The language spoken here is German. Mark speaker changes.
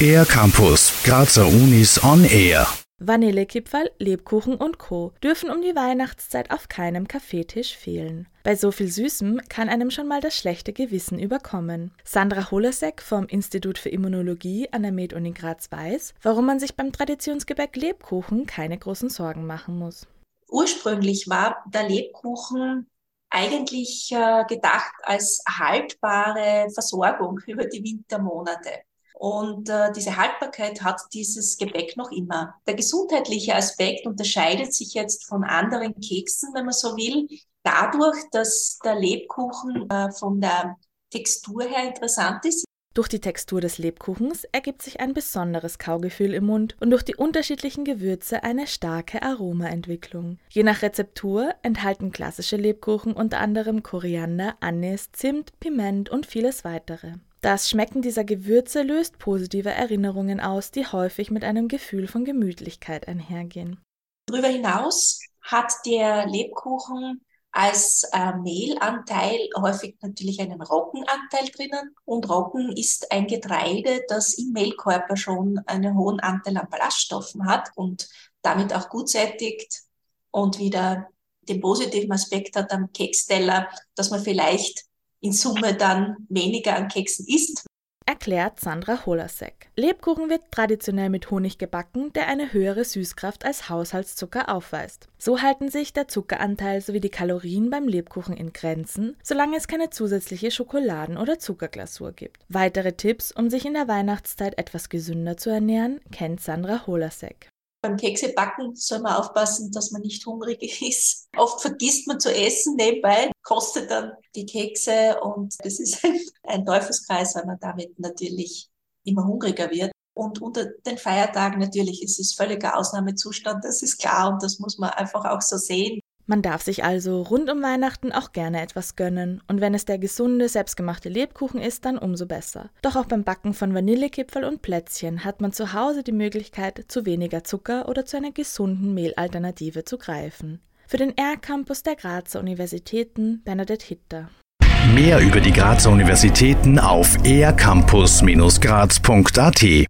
Speaker 1: Air Campus, Grazer Unis on Air.
Speaker 2: Vanillekipferl, Lebkuchen und Co. dürfen um die Weihnachtszeit auf keinem Kaffeetisch fehlen. Bei so viel Süßem kann einem schon mal das schlechte Gewissen überkommen. Sandra Holasek vom Institut für Immunologie an der Med-Uni Graz weiß, warum man sich beim Traditionsgebäck Lebkuchen keine großen Sorgen machen muss.
Speaker 3: Ursprünglich war der Lebkuchen eigentlich äh, gedacht als haltbare Versorgung über die Wintermonate. Und äh, diese Haltbarkeit hat dieses Gebäck noch immer. Der gesundheitliche Aspekt unterscheidet sich jetzt von anderen Keksen, wenn man so will, dadurch, dass der Lebkuchen äh, von der Textur her interessant ist.
Speaker 2: Durch die Textur des Lebkuchens ergibt sich ein besonderes Kaugefühl im Mund und durch die unterschiedlichen Gewürze eine starke Aromaentwicklung. Je nach Rezeptur enthalten klassische Lebkuchen unter anderem Koriander, Anis, Zimt, Piment und vieles weitere. Das Schmecken dieser Gewürze löst positive Erinnerungen aus, die häufig mit einem Gefühl von Gemütlichkeit einhergehen.
Speaker 3: Darüber hinaus hat der Lebkuchen als äh, Mehlanteil häufig natürlich einen Roggenanteil drinnen. Und Roggen ist ein Getreide, das im Mehlkörper schon einen hohen Anteil an Ballaststoffen hat und damit auch gut sättigt und wieder den positiven Aspekt hat am Keksteller, dass man vielleicht in Summe dann weniger an Keksen isst.
Speaker 2: Erklärt Sandra Holasek. Lebkuchen wird traditionell mit Honig gebacken, der eine höhere Süßkraft als Haushaltszucker aufweist. So halten sich der Zuckeranteil sowie die Kalorien beim Lebkuchen in Grenzen, solange es keine zusätzliche Schokoladen- oder Zuckerglasur gibt. Weitere Tipps, um sich in der Weihnachtszeit etwas gesünder zu ernähren, kennt Sandra Holasek
Speaker 3: beim Keksebacken soll man aufpassen, dass man nicht hungrig ist. Oft vergisst man zu essen nebenbei, kostet dann die Kekse und das ist ein, ein Teufelskreis, weil man damit natürlich immer hungriger wird. Und unter den Feiertagen natürlich ist es völliger Ausnahmezustand, das ist klar und das muss man einfach auch so sehen.
Speaker 2: Man darf sich also rund um Weihnachten auch gerne etwas gönnen. Und wenn es der gesunde, selbstgemachte Lebkuchen ist, dann umso besser. Doch auch beim Backen von Vanillekipferl und Plätzchen hat man zu Hause die Möglichkeit, zu weniger Zucker oder zu einer gesunden Mehlalternative zu greifen. Für den R-Campus der Grazer Universitäten Bernadette Hitter.
Speaker 1: Mehr über die Grazer Universitäten auf ercampus-graz.at